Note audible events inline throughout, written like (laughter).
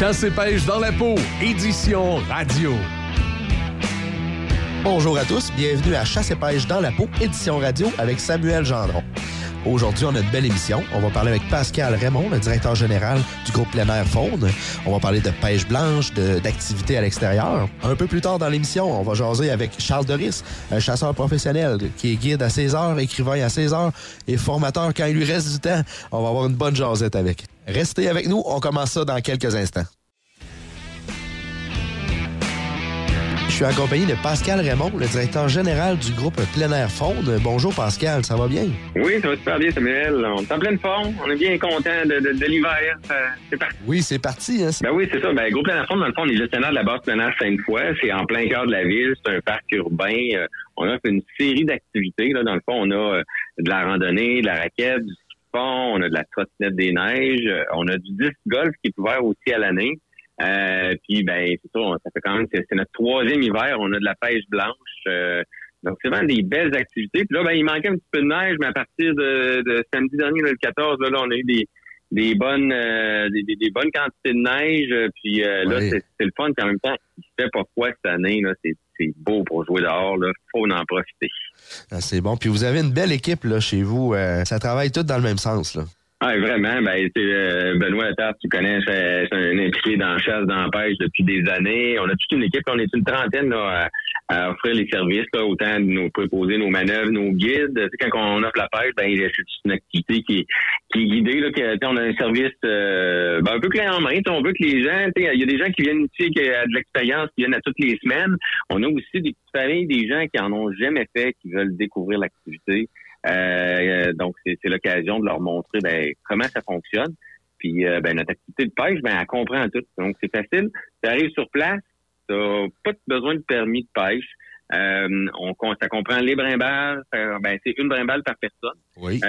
Chasse et pêche dans la peau, édition radio. Bonjour à tous, bienvenue à Chasse et pêche dans la peau, édition radio avec Samuel Gendron. Aujourd'hui, on a une belle émission. On va parler avec Pascal Raymond, le directeur général du groupe Plein Faune. On va parler de pêche blanche, d'activités à l'extérieur. Un peu plus tard dans l'émission, on va jaser avec Charles Doris, un chasseur professionnel qui est guide à 16 heures, écrivain à 16 heures et formateur quand il lui reste du temps. On va avoir une bonne jasette avec. Restez avec nous, on commence ça dans quelques instants. Je suis accompagné de Pascal Raymond, le directeur général du groupe Plein Air Faune. Bonjour Pascal, ça va bien? Oui, ça va super bien Samuel. On est en pleine forme. On est bien content de, l'hiver. C'est parti. Oui, c'est parti. Hein? Ben oui, c'est ça. Ben, le groupe Plein Air Faune, dans le fond, on est gestionnaire de la base Plein Air Sainte-Foy. C'est en plein cœur de la ville. C'est un parc urbain. Euh, on a fait une série d'activités. Dans le fond, on a euh, de la randonnée, de la raquette, du on a de la trottinette des neiges, euh, on a du disc golf qui est ouvert aussi à l'année. Euh, puis ben c'est ça, ça fait quand même c'est notre troisième hiver, on a de la pêche blanche. Euh, donc c'est vraiment des belles activités. Puis là, ben, il manquait un petit peu de neige, mais à partir de, samedi dernier, le 14, là, on a eu des, des bonnes euh, des, bonnes quantités de neige. Puis là, c'est le fun. Puis en même temps, il fait pas froid cette année. Là, c'est beau pour jouer dehors. Là, faut en profiter. Ah, c'est bon. Puis vous avez une belle équipe là chez vous. ça travaille tout dans le même sens là. Ah, vraiment. Ben, euh, Benoît Attard, tu connais, c'est un impliqué dans la chasse, dans la pêche depuis des années. On a toute une équipe, on est une trentaine là, à, offrir les services, là, autant de nous proposer nos manœuvres, nos guides. Tu sais, quand on offre la pêche, ben, c'est une activité qui, qui est guidée. Là, que, on a un service euh, ben, un peu clé en main. On veut que les gens, il y a des gens qui viennent ici, qui ont de l'expérience, qui viennent à toutes les semaines. On a aussi des petites familles, des gens qui en ont jamais fait, qui veulent découvrir l'activité. Euh, donc, c'est l'occasion de leur montrer ben, comment ça fonctionne. Puis, euh, ben, notre activité de pêche, ben, elle comprend tout. Donc, c'est facile. Tu arrives sur place, tu n'as pas besoin de permis de pêche. Euh, on, ça comprend les brimbales. Ben, c'est une brimbale par personne. Oui.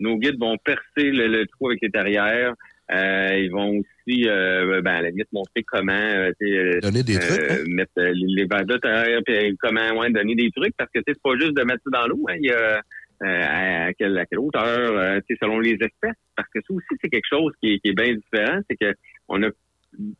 nos guides vont percer le, trou avec les terrières. ils vont aussi, ben, à la limite, montrer comment donner des trucs, hein? mettre les, balles de terre, puis comment ouais, donner des trucs, parce que c'est pas juste de mettre ça dans l'eau. Hein. Il y a euh, à, quelle, à, quelle, hauteur, euh, selon les espèces. Parce que ça aussi, c'est quelque chose qui est, bien différent, c'est que on a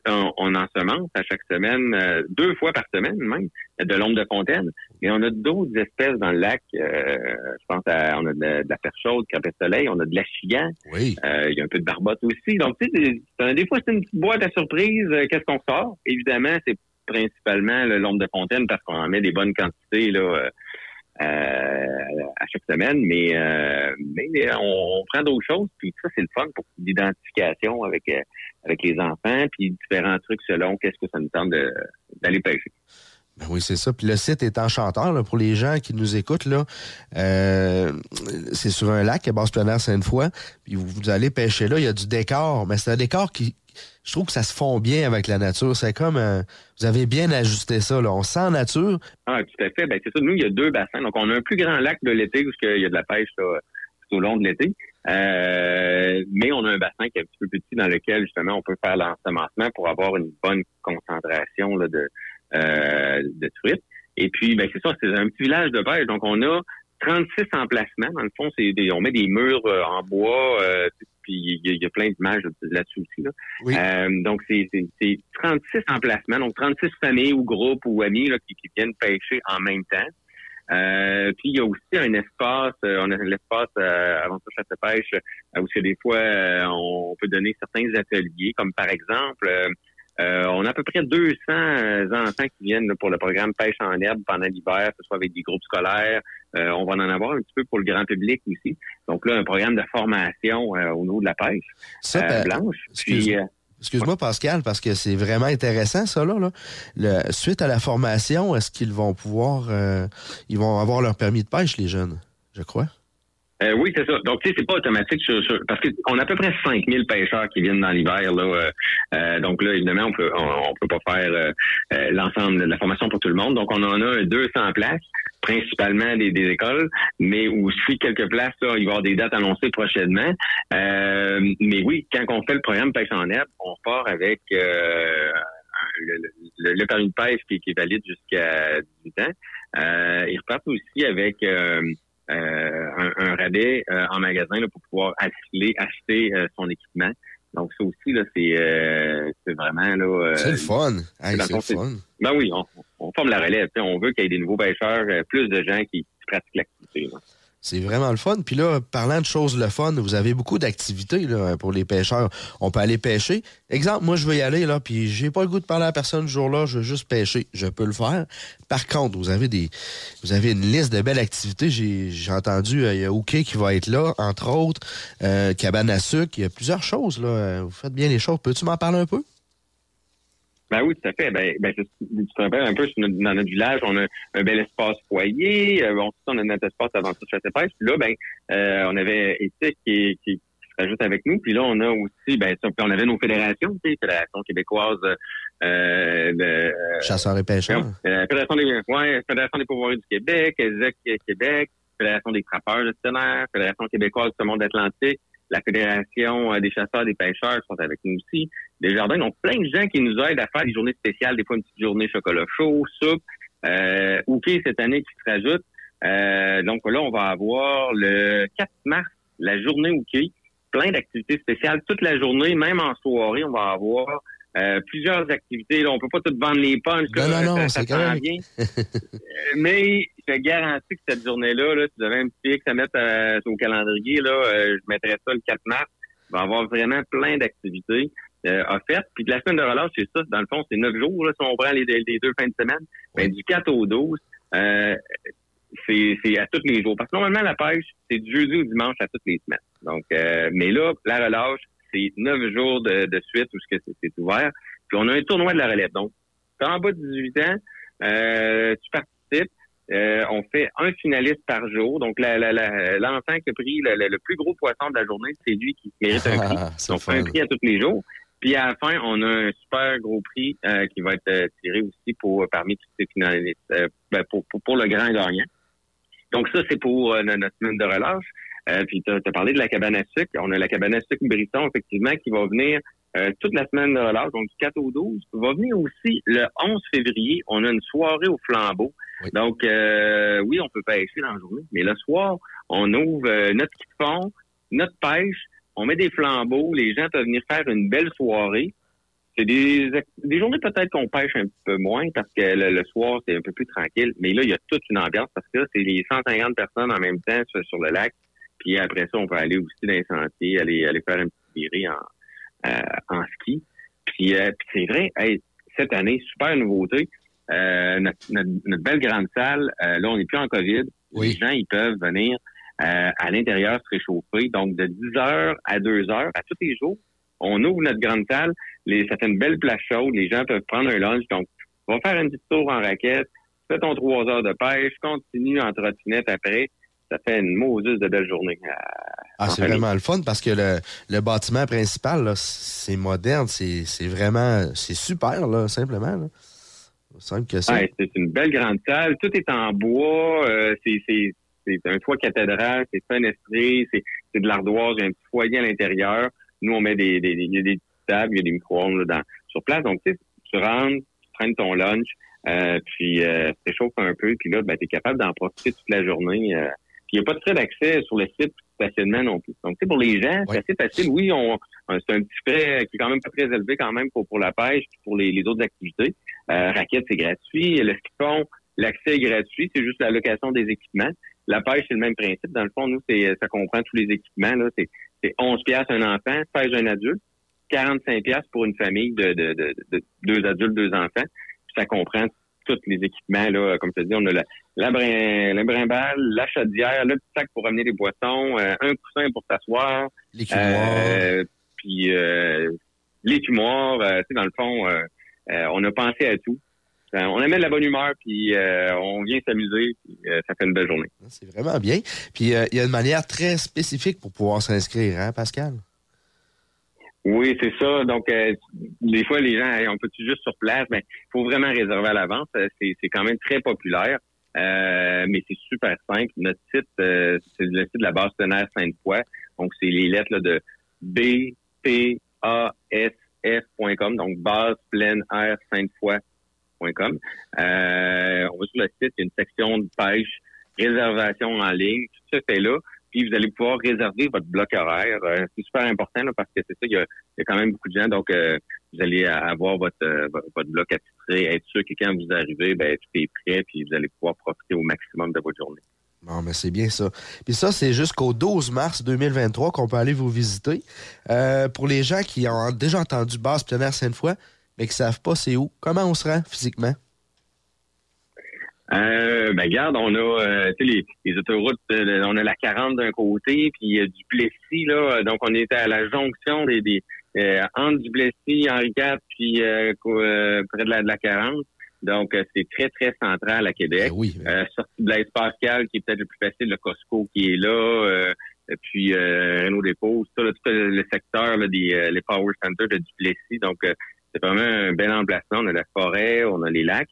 on, on ensemence à chaque semaine, euh, deux fois par semaine même, de l'ombre de fontaine. Mais on a d'autres espèces dans le lac. je pense à, on a de, la perche chaude, crapet soleil, on a de l'achigan. Oui. il y a un peu de barbotte aussi. Donc, tu sais, des fois, c'est une petite boîte à surprise. Qu'est-ce qu'on sort? Évidemment, c'est principalement l'ombre de fontaine parce qu'on en met des bonnes quantités là, euh, à chaque semaine, mais, euh, mais on, prend d'autres choses, puis ça, c'est le fun pour l'identification avec, euh, avec les enfants, puis différents trucs selon qu'est-ce que ça nous tente d'aller pêcher. Ben oui, c'est ça. Puis le site est enchanteur pour les gens qui nous écoutent. là. c'est sur un lac à basse plein Sainte-Foy. Puis vous, vous, allez pêcher là, il y a du décor, mais c'est un décor qui, je trouve que ça se fond bien avec la nature. C'est comme euh, vous avez bien ajusté ça. Là. On sent nature. Ah, tout à fait. Ben, c'est ça. Nous, il y a deux bassins. Donc, on a un plus grand lac de l'été où il y a de la pêche tout au long de l'été. Euh, mais on a un bassin qui est un petit peu petit dans lequel, justement, on peut faire l'ensemencement pour avoir une bonne concentration là, de, euh, truites. Et puis, ben, c'est ça, c'est un petit village de pêche. Donc, on a 36 emplacements. Dans le fond, c'est on met des murs en bois, puis il y, a plein d'images là-dessus aussi. Là. Euh, donc, c'est 36 emplacements, donc 36 familles ou groupes ou amis là, qui, viennent pêcher en même temps. Euh, puis il y a aussi un espace, euh, on a l'espace euh, avant ça chasse pêche où c'est des fois on peut donner certains ateliers, comme par exemple euh, on a à peu près 200 euh, enfants qui viennent pour le programme Pêche en herbe pendant l'hiver, que ce soit avec des groupes scolaires. Euh, on va en avoir un petit peu pour le grand public aussi. Donc là, un programme de formation au niveau de la pêche ça, blanche. Excuse-moi, Pascal, parce que c'est vraiment intéressant, ça, là. Le, suite à la formation, est-ce qu'ils vont pouvoir... ils vont avoir leur permis de pêche, les jeunes, je crois? Euh, oui, c'est ça. Donc, tu sais, c'est pas automatique sur, parce qu'on a à peu près 5000 pêcheurs qui viennent dans l'hiver. Là, euh, euh, donc là, évidemment, on peut on, peut pas faire l'ensemble de la formation pour tout le monde. Donc, on en a 200 places, principalement des, des écoles, mais aussi quelques places, là, il va y avoir des dates annoncées prochainement. mais oui, quand on fait le programme Pêche en herbe, on part avec le, le, permis de pêche qui, qui est valide jusqu'à 18 ans. Euh, ils repartent aussi avec euh, un, rabais euh, en magasin pour pouvoir acheter, acheter euh, son équipement. Donc ça aussi, là, c'est euh, vraiment là. Euh, c'est le fun. c'est le fun. Ben oui, on, on forme la relève. On veut qu'il y ait des nouveaux pêcheurs, euh, plus de gens qui, pratiquent l'activité. C'est vraiment le fun. Puis là, parlant de choses le fun, vous avez beaucoup d'activités pour les pêcheurs. On peut aller pêcher. Exemple, moi, je veux y aller, là, puis j'ai pas le goût de parler à personne ce jour-là, je veux juste pêcher. Je peux le faire. Par contre, vous avez des vous avez une liste de belles activités. J'ai entendu, euh, il y a OK qui va être là, entre autres, euh, cabane à sucre. Il y a plusieurs choses. Vous faites bien les choses. Peux-tu m'en parler un peu? Ben oui, tout à fait. Ben, ben tu te rappelles un peu, dans notre village, on a un bel espace foyer. Euh, bon, on a notre espace avant tout chasse pêche. Puis là, ben, euh, on avait Éthique qui, qui, qui, se rajoute avec nous. Puis là, on a aussi, ben, on avait nos fédérations, tu sais, Fédération québécoise euh, de chasseurs et pêcheurs. Euh, Fédération des, ouais, Fédération des pouvoirs du Québec, ESEC Québec, Fédération des trappeurs gestionnaires, Fédération québécoise du monde atlantique la Fédération euh, des chasseurs des pêcheurs sont avec nous aussi. Des jardins, donc plein de gens qui nous aident à faire des journées spéciales, des fois une petite journée chocolat chaud, soupe, euh, OK cette année qui se rajoute. Euh, donc là, on va avoir le 4 mars, la journée OK, plein d'activités spéciales toute la journée, même en soirée, on va avoir euh, plusieurs activités. Là, on peut pas tout vendre les punches. Non, non, non, c'est quand bien. (laughs) mais je te garantis que cette journée-là, là, tu devais un petit X à mettre euh, au calendrier. Là, euh, je mettrais ça le 4 mars. Il va y avoir vraiment plein d'activités offertes. Puis de la semaine de relâche, c'est ça. Dans le fond, c'est neuf jours là, si on prend les, deux fins de semaine. Ben, du 4 au 12, c'est à tous les jours. Parce que normalement, la pêche, c'est du jeudi au dimanche à toutes les semaines. Donc, mais là, la relâche, c'est neuf jours de, suite où c'est ouvert. Puis on a un tournoi de la relève. Donc, tu en bas de 18 ans, euh, tu participes. Euh, on fait un finaliste par jour. Donc, l'enfant qui a pris le, plus gros poisson de la journée, c'est lui qui mérite un (laughs) prix. Ah, on fait un prix à tous les jours. Puis à la fin, on a un super gros prix euh, qui va être tiré aussi pour parmi tous ces finalistes, ben, pour, pour, le grand gagnant. Donc ça, c'est pour notre semaine de relâche. Euh, puis tu as, parlé de la cabane à sucre. On a la cabane à sucre Brisson, effectivement, qui va venir euh, toute la semaine de relâche, donc du 4 au 12. Va venir aussi le 11 février. On a une soirée au flambeau. Donc, euh, oui, on peut pêcher dans la journée, mais le soir, on ouvre notre kit fond, notre pêche, on met des flambeaux, les gens peuvent venir faire une belle soirée. C'est des, des journées peut-être qu'on pêche un peu moins parce que le, soir, c'est un peu plus tranquille. Mais là, il y a toute une ambiance parce que là, c'est les 150 personnes en même temps sur le lac. Puis après ça, on peut aller aussi dans les sentiers, aller, aller faire une petite virée en, euh, en ski. Puis, euh, c'est vrai, cette année, super nouveauté. Euh, notre, notre, belle grande salle, là, on n'est plus en COVID. Les gens, ils peuvent venir à l'intérieur se réchauffer. Donc, de 10 heures à 2 heures, à tous les jours, on ouvre notre grande salle. Les, ça fait une belle place chaude. Les gens peuvent prendre un lunch. Donc, on va faire une petite tour en raquette. Fais ton 3 heures de pêche. Continue en trottinette après ça fait une mauvaise de belle journée. ah, c'est vraiment le fun parce que le, le bâtiment principal, c'est moderne, c'est vraiment, c'est super, là, simplement. Là. que c'est une belle grande salle. Tout est en bois. Euh, c'est un toit cathédral, c'est fenestré, c'est de l'ardoise, il y a un petit foyer à l'intérieur. Nous, on met des, des, il y a des tables, il y a des micro-ondes sur place. Donc, tu rentres, tu prennes ton lunch, euh, puis euh, tu réchauffes un peu, puis là, ben, tu es capable d'en profiter toute la journée. Euh, il n'y a pas de frais d'accès sur le site stationnement non plus. Donc, pour les gens, c'est assez facile. Oui, on, c'est un petit frais qui est quand même pas très élevé quand même pour, pour la pêche et pour les, autres activités. Euh, raquette, c'est gratuit. Le ski fond, l'accès est gratuit. C'est juste la location des équipements. La pêche, c'est le même principe. Dans le fond, nous, c'est ça comprend tous les équipements. Là. C'est, c'est 11 piastres un enfant, pêche un adulte, 45 piastres pour une famille de, de, de, deux adultes, deux enfants. ça comprend tous les équipements. Là, comme je te dis, on a le, la, brin, la brimbale, la chaudière, le petit sac pour ramener les boissons, euh, un coussin pour t'asseoir. Les euh, puis euh, les fumoirs. Euh, tu sais, dans le fond, on a pensé à tout. On amène la bonne humeur, puis on vient s'amuser, puis ça fait une belle journée. C'est vraiment bien. Puis il y a une manière très spécifique pour pouvoir s'inscrire, hein, Pascal? Oui, c'est ça. Donc, des fois, les gens, on peut juste sur place, mais il faut vraiment réserver à l'avance. C'est quand même très populaire. Euh, mais c'est super simple. Notre site, euh, c'est le site de la base tenaire Sainte-Foy. Donc, c'est les lettres de B, P, A, S, F.com. Donc, base pleine air Euh, on va sur le site, il y a une section de pêche, réservation en ligne. Tout ça fait là. puis vous allez pouvoir réserver votre bloc horaire. Euh, c'est super important parce que c'est ça, il y, a, quand même beaucoup de gens, donc euh, vous allez avoir votre, votre bloc attitré, être sûr que quand vous arrivez, ben, tout est prêt, puis vous allez pouvoir profiter au maximum de votre journée. Bon, mais c'est bien ça. Puis ça, c'est jusqu'au 12 mars 2023 qu'on peut aller vous visiter. pour les gens qui ont déjà entendu Basse air Sainte-Foy, mais qui ne savent pas c'est où, comment on se rend physiquement? Euh, ben garde, on a euh, les, les, autoroutes, euh, on a la 40 d'un côté, puis euh, du Plessis, là, donc on est à la jonction des, des entre du Plessis, Henri IV, puis près de la, de la 40. Donc, c'est très, très central à Québec. Ben oui, ben sortie de Blaise Pascal, qui est peut-être le plus facile, le Costco qui est là, puis Renault Dépôt, tout, tout, le secteur là, des les Power Centers de Duplessis. Donc, c'est vraiment un bel emplacement. On a la forêt, on a les lacs.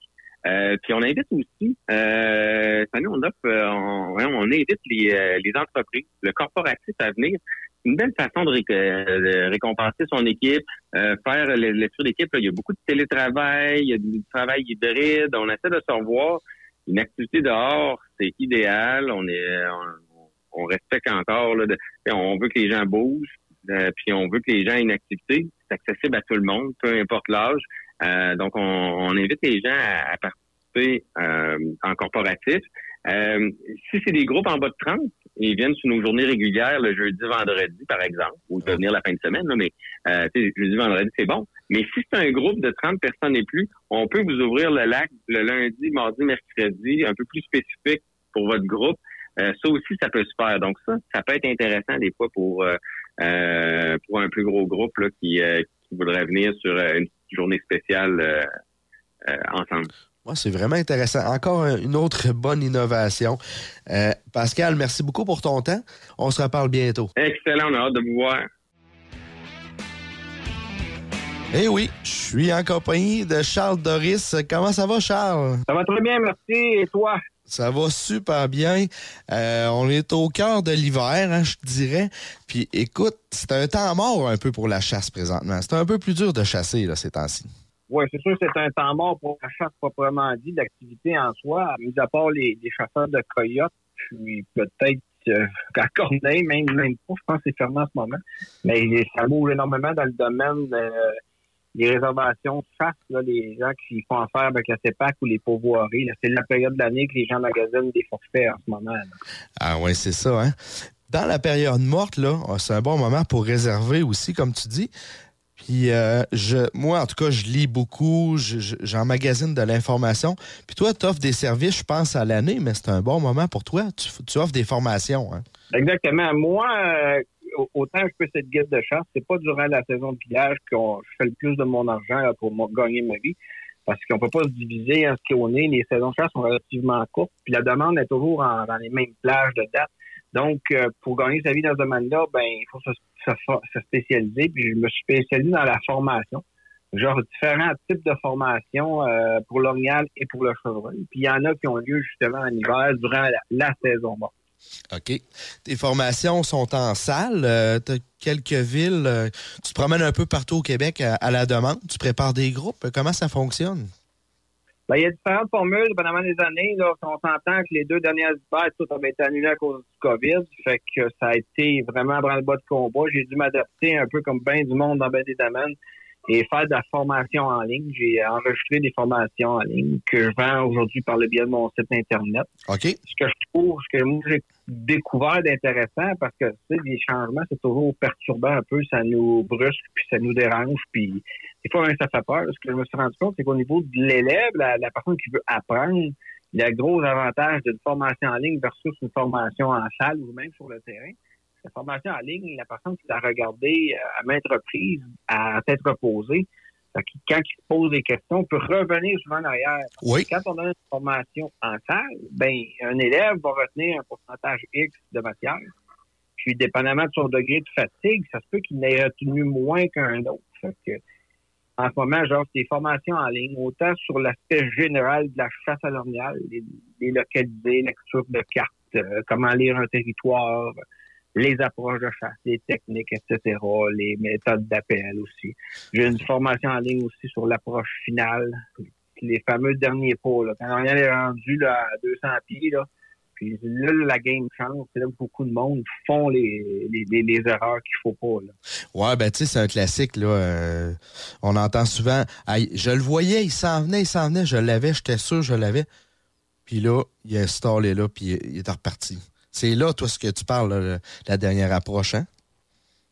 Euh, puis on invite aussi, euh, on offre, euh, on, invite les, euh, les entreprises, le corporatif à venir. C'est une belle façon de, récompenser son équipe, faire l'esprit d'équipe. Il y a beaucoup de télétravail, il y a du travail hybride. On essaie de se revoir. Une activité dehors, c'est idéal. On est, on, respecte encore. Là, on veut que les gens bougent, puis on veut que les gens aient une activité. C'est accessible à tout le monde, peu importe l'âge. Euh, donc, on, invite les gens à, participer euh, en corporatif. Euh, si c'est des groupes en bas de 30, ils viennent sur nos journées régulières le jeudi, vendredi, par exemple, ou peuvent venir la fin de semaine, là, mais euh, jeudi, vendredi, c'est bon. Mais si c'est un groupe de 30 personnes et plus, on peut vous ouvrir le lac le lundi, mardi, mercredi, un peu plus spécifique pour votre groupe. ça aussi, ça peut se faire. Donc ça, ça peut être intéressant des fois pour pour un plus gros groupe là, qui, qui voudrait venir sur une journée spéciale euh, euh, ensemble. c'est vraiment intéressant. Encore une autre (laughs) bonne innovation. Euh, Pascal, merci beaucoup pour ton temps. On se reparle bientôt. Excellent, on a hâte de vous voir. Eh oui, je suis en compagnie de Charles Doris. Comment ça va, Charles? Ça va très bien, merci. Et toi? Ça va super bien. on est au cœur de l'hiver, hein, je dirais. Puis écoute, c'est un temps mort un peu pour la chasse présentement. C'est un peu plus dur de chasser ces temps-ci. Oui, c'est sûr que c'est un temps mort pour la chasse proprement dit, l'activité en soi, mis à part les, chasseurs de coyotes, puis peut-être euh, (laughs) Corneille, même, même pas, je pense que c'est fermé en ce moment. Mais ça bouge énormément dans le domaine euh, les réservations chasse, là, les gens qui font affaire avec la CEPAC ou les pourvoiries. C'est la période de l'année que les gens magasinent des forfaits en ce moment. Ah oui, c'est ça. Hein? Dans la période morte, là, ah, c'est un bon moment pour réserver aussi, comme tu dis. Puis euh, je, moi, en tout cas, je lis beaucoup, j'emmagasine de l'information. Puis toi, tu offres des services, je pense, à l'année, mais c'est un bon moment pour toi. Tu, offres des formations. Hein? Exactement. Moi, euh, autant je fais cette guide de chasse, c'est pas durant la saison de pillage que je fais le plus de mon argent pour gagner ma vie. Parce qu'on peut pas se diviser en ce qu'on est. Les saisons de chasse sont relativement courtes. Puis la demande est toujours dans les mêmes plages de date. Donc, euh, pour gagner sa vie dans ce domaine-là, ben, il faut se, spécialiser. Puis je me suis spécialisé dans la formation. Genre différents types de formations euh, pour l'orignal et pour le chevreuil. Puis il y en a qui ont lieu justement en hiver durant la, saison morte. OK. Tes formations sont en salle. Euh, tu as quelques villes. Euh, tu te promènes un peu partout au Québec à, la demande. Tu prépares des groupes. Comment ça fonctionne? Ben, il y a différentes formules pendant les années. On s'entend que les deux dernières hivers, tout été annulé à cause du COVID. Fait que ça a été vraiment dans le bas de combat. J'ai dû m'adapter un peu comme bien du monde dans bien des domaines et faire de la formation en ligne. J'ai enregistré des formations en ligne que je vends aujourd'hui par le biais de mon site Internet. OK. Ce que je trouve, ce que moi j'ai découvert d'intéressant, parce que tu sais, les changements, c'est toujours perturbant un peu, ça nous brusque, puis ça nous dérange, puis des fois même ça fait peur. Ce que je me suis rendu compte, c'est qu'au niveau de l'élève, la, la personne qui veut apprendre, il y a gros avantage d'une formation en ligne versus une formation en salle ou même sur le terrain la formation en ligne, la personne qui l'a regardé euh, à maintes reprises, à tête reposée, quand il se pose des questions, on peut revenir souvent en arrière. Oui. Quand on a une formation en salle, ben, un élève va retenir un pourcentage X de matière. Puis, dépendamment de son degré de fatigue, ça se peut qu'il n'ait retenu moins qu'un autre. en ce moment, genre, des formations en ligne, autant sur l'aspect général de la chasse à l'ornial, les, les localiser, lecture de cartes, euh, comment lire un territoire, les approches de chasse, les techniques, etc., les méthodes d'appel aussi. J'ai une formation en ligne aussi sur l'approche finale, les fameux derniers pas. Là. Quand on est rendu là, à 200 pieds, là, Puis là, la game change. C'est là beaucoup de monde font les, les, les, erreurs qu'il faut pas. Là. Ouais, ben tu sais, c'est un classique. là. Euh, on entend souvent Je le voyais, il s'en venait, il s'en venait, je l'avais, j'étais sûr, je l'avais. Puis là, il a installé là, puis il est reparti. C'est là, toi, ce que tu parles, la dernière approche, hein?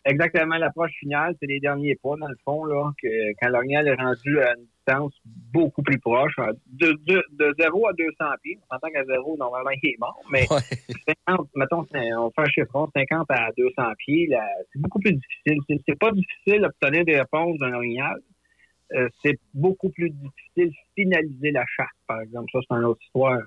Exactement, l'approche finale, c'est les derniers pas, dans le fond, là, que quand l'orignal est rendu à une distance beaucoup plus proche, de, de, de 0 à 200 pieds. On s'entend qu'à 0, normalement, il est mort, mais 50, mettons, on fait un chiffron, 50 à 200 pieds, c'est beaucoup plus difficile. C'est pas difficile d'obtenir des réponses d'un orignal. Euh, c'est beaucoup plus difficile de finaliser la chasse, par exemple. Ça, c'est une autre histoire.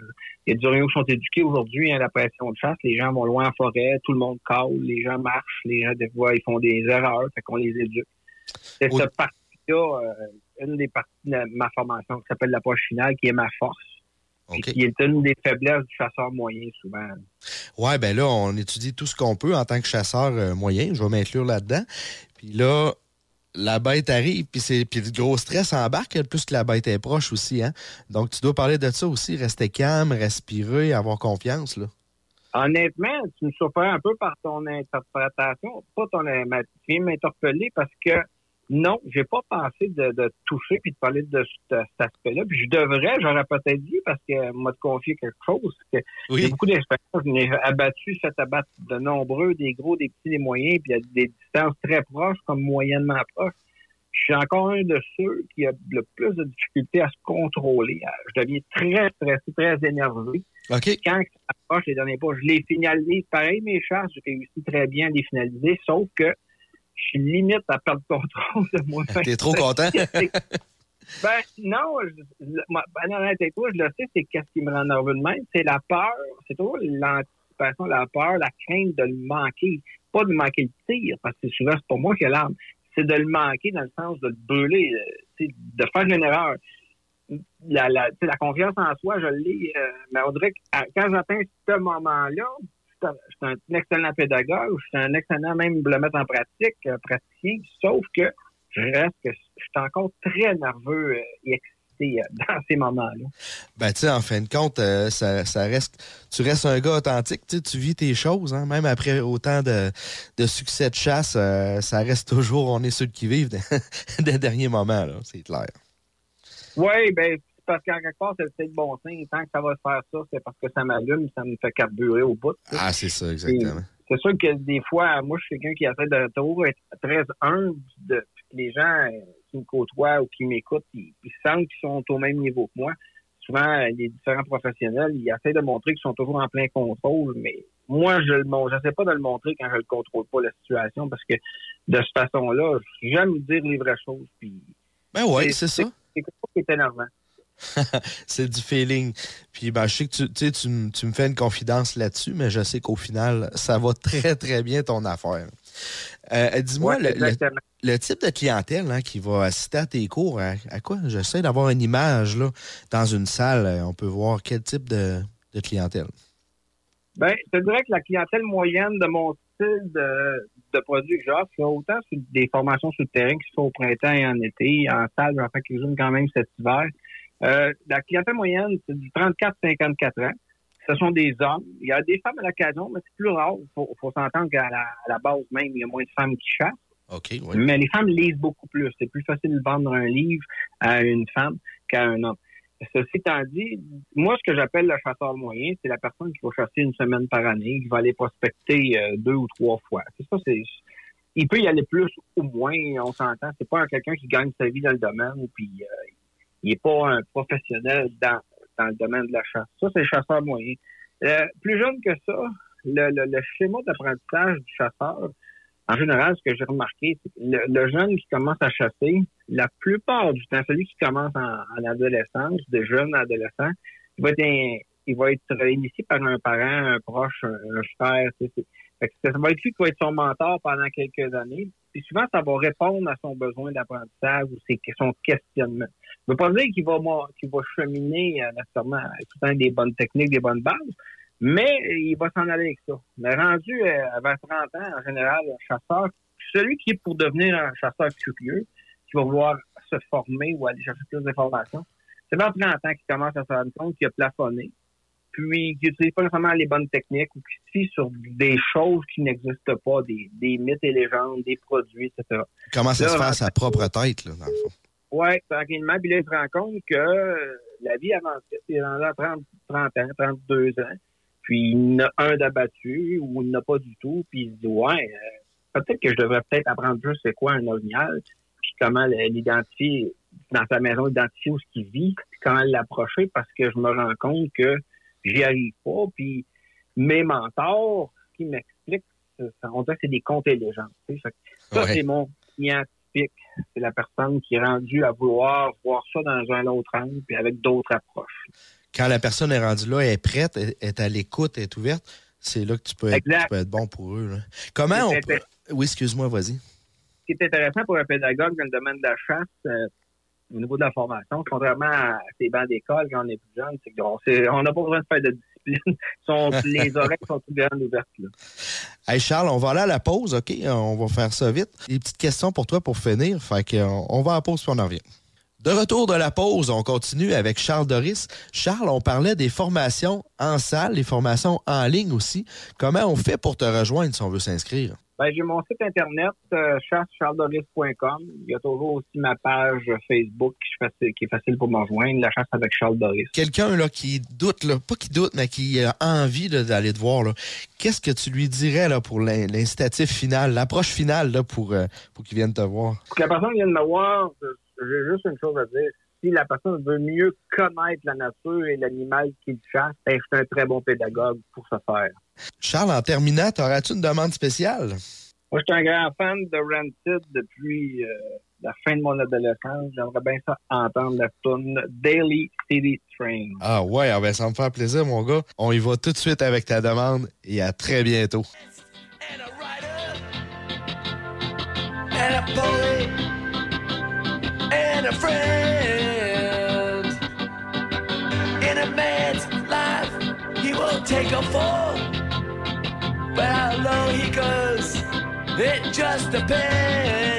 Il y a des orignaux qui sont éduqués aujourd'hui à la pression de chasse. Les gens vont loin en forêt, tout le monde cale, les gens marchent, les gens, des fois, ils font des erreurs, fait qu'on les éduque. C'est cette partie-là, euh, une des parties de ma formation qui s'appelle l'approche finale, qui est ma force. qui est une des faiblesses du chasseur moyen, souvent. Ouais, ben là, on étudie tout ce qu'on peut en tant que chasseur euh, moyen. Je vais m'inclure là-dedans. Puis là, la bête arrive, puis c'est puis le gros stress embarque plus que la bête est proche aussi. Hein? Donc, tu dois parler de ça aussi, rester calme, respirer, avoir confiance. Là. Honnêtement, tu me surprends un peu par ton interprétation. Pas ton, tu m'interpeller parce que non, j'ai pas pensé de, de toucher puis de parler de, cet aspect-là. Puis je devrais, j'aurais peut-être dit parce que m'a confié quelque chose. Que J'ai beaucoup d'expérience. J'ai abattu, fait abattre de nombreux, des gros, des petits, des moyens, puis il y a des distances très proches comme moyennement proches. Je suis encore un de ceux qui a le plus de difficultés à se contrôler. Je deviens très stressé, très énervé. Quand ça approche les derniers pas, je les finalise. Pareil, mes chasses, j'ai réussi très bien à les finaliser, sauf que je suis limite à perdre contrôle de moi. (laughs) T'es trop content? (laughs) ben, non, je, ben, toi, je le sais, c'est qu'est-ce qui me rend nerveux de même. C'est la peur, c'est toujours l'anticipation, la peur, la crainte de le manquer. Pas de manquer le tir, parce que souvent, c'est pas moi qui ai l'arme. C'est de le manquer dans le sens de le brûler, euh, de faire une erreur. La, la, la confiance en soi, je l'ai, euh, mais on dirait que quand j'atteins ce moment-là, je suis un excellent pédagogue, je suis un excellent même de le mettre en pratique, euh, praticien, sauf que je reste que je suis encore très nerveux euh, et excité euh, (laughs) dans ces moments-là. Ben, tu sais, en fin de compte, ça, reste, tu restes un gars authentique, tu vis tes choses, hein, même après autant de, succès de chasse, ça reste toujours, on est ceux qui vivent (laughs) des derniers moments, c'est clair. Oui, ben, parce qu'en quelque part, c'est le bon signe. Tant que ça va se faire ça, c'est parce que ça m'allume, ça me fait carburer au bout. Ah, c'est ça, exactement. C'est sûr que des fois, moi, je suis quelqu'un qui essaie de toujours être très humble. De, les gens qui me côtoient ou qui m'écoutent, ils, sentent qu'ils sont au même niveau que moi. Souvent, les différents professionnels, ils essaient de montrer qu'ils sont toujours en plein contrôle, mais moi, je ne j'essaie pas de le montrer quand je ne contrôle pas la situation parce que de cette façon-là, j'aime dire les vraies choses. Puis, ben oui, c'est ça. C'est quelque chose qui est énervant. (laughs) c'est du feeling. Puis ben, je sais que tu, tu, me fais une confidence là-dessus, mais je sais qu'au final, ça va très, très bien ton affaire. Euh, dis-moi, le, type de clientèle hein, qui va assister à tes cours, à, quoi? J'essaie d'avoir une image là, dans une salle. Euh, on peut voir quel type de, clientèle. Bien, je dirais que la clientèle moyenne de mon style de, de produits que j'offre, autant sur des formations sur le terrain qui se font au printemps et en été. En salle, j'en fais quelques-unes quand même cet hiver. Euh, la clientèle moyenne, c'est du 34-54 ans. Ce sont des hommes. Il y a des femmes à l'occasion, mais c'est plus rare. Il faut, s'entendre qu'à la, base même, il y a moins de femmes qui chassent. Okay, Mais les femmes lisent beaucoup plus. C'est plus facile de vendre un livre à une femme qu'à un homme. Ceci étant dit, moi, ce que j'appelle le chasseur moyen, c'est la personne qui va chasser une semaine par année, qui va aller prospecter euh, deux ou trois fois. C'est ça, c'est. Il peut y aller plus ou moins, on s'entend. C'est pas quelqu'un qui gagne sa vie dans le domaine, puis euh, il n'est pas un professionnel dans, dans le domaine de la chasse. Ça, c'est le chasseur moyen. Euh, plus jeune que ça, le, le, schéma d'apprentissage du chasseur, en général, ce que j'ai remarqué, c'est que le, jeune qui commence à chasser, la plupart du temps, celui qui commence en, adolescence, de jeune adolescent, il va être, il va être initié par un parent, un proche, un, un frère. Ça va être lui qui va être son mentor pendant quelques années. Puis souvent, ça va répondre à son besoin d'apprentissage ou son questionnement. Ça veut pas dire qu'il va, qu'il va cheminer euh, nécessairement un des bonnes techniques, des bonnes bases, mais il va s'en aller avec ça. Mais rendu euh, à 20-30 ans, en général, un chasseur, celui qui est pour devenir un chasseur curieux, qui va vouloir se former ou aller chercher plus d'informations, c'est vers 30 ans qu'il commence à se rendre compte qu'il a plafonné, puis qui n'utilisent pas nécessairement les bonnes techniques ou qui se fient sur des choses qui n'existent pas, des, des mythes et légendes, des produits, etc. Comment ça Là, se fait à sa propre tête, là, dans le fond? Ouais, tranquillement. Puis là, il se rend compte que euh, la vie avance vite. Il est rendu à 30, 30 ans, 32 ans. Puis il en a un d'abattu ou il n'a pas du tout. Puis il se dit, ouais, euh, peut-être que je devrais peut-être apprendre plus c'est quoi un orignal, puis comment l'identifier dans sa maison, identifier où ce qu'il vit, puis comment l'approcher parce que je me rends compte que j'y arrive pas. Puis mes mentors, ce qui m'expliquent, c'est- on dirait que c'est des que Ça, Ouais. c'est mon client typique. C'est la personne qui est rendue à vouloir voir ça dans un autre angle, puis avec d'autres approches. Quand la personne est rendue là, elle est prête, elle est à l'écoute, elle est ouverte, c'est là que tu peux, être, Exact. tu peux être bon pour eux. là. Comment on peut... Oui, excuse-moi, vas-y. Ce qui est intéressant pour un pédagogue dans le domaine de la chasse, euh, au niveau de la formation, contrairement à ces bancs d'école quand on est plus jeune, c'est qu'on n'a pas besoin de faire de discipline. (laughs) Sont- les oreilles sont toutes grandes ouvertes. Là. Hey Charles, on va aller à la pause, OK? On va faire ça vite. Des petites questions pour toi pour finir. Fait que, on, on va à la pause puis on en revient. De retour de la pause, on continue avec Charles Doris. Charles, on parlait des formations en salle, les formations en ligne aussi. Comment on fait pour te rejoindre si on veut s'inscrire? Ben, j'ai mon site internet, euh. Il y a toujours aussi ma page Facebook qui est facile, pour me rejoindre, la chasse avec Charles Doris. Quelqu'un là qui doute, là, pas qui doute, mais qui a envie d'aller te voir, qu'est-ce que tu lui dirais là, pour l'in- l'incitatif final, l'approche finale là, pour, euh, pour qu'il vienne te voir? Pour que la personne vienne me voir, j'ai juste une chose à dire. Si la personne veut mieux connaître la nature et l'animal qu'il chasse, ben, je suis un très bon pédagogue pour ce faire. Charles, en terminant, aurais-tu une demande spéciale? Moi, je suis un grand fan de Rancid depuis euh, la fin de mon adolescence. J'aimerais bien ça entendre la tune Daily City Train. Ah ouais, ah ben, ça me fait plaisir, mon gars. On y va tout de suite avec ta demande et à très bientôt. and a a fall, but how low he goes, it just depends.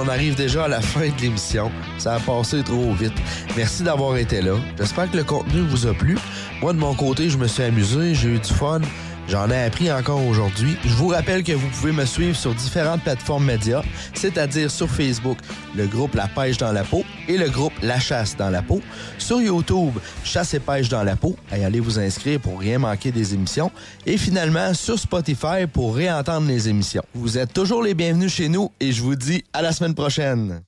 On arrive déjà à la fin de l'émission. Ça a passé trop vite. Merci d'avoir été là. J'espère que le contenu vous a plu. Moi, de mon côté, je me suis amusé, j'ai eu du fun. J'en ai appris encore aujourd'hui. Je vous rappelle que vous pouvez me suivre sur différentes plateformes médias, c'est-à-dire sur Facebook, le groupe La Pêche dans la peau et le groupe La Chasse dans la peau. Sur YouTube, Chasse et Pêche dans la peau. Et allez vous inscrire pour rien manquer des émissions. Et finalement, sur Spotify pour réentendre les émissions. Vous êtes toujours les bienvenus chez nous et je vous dis à la semaine prochaine.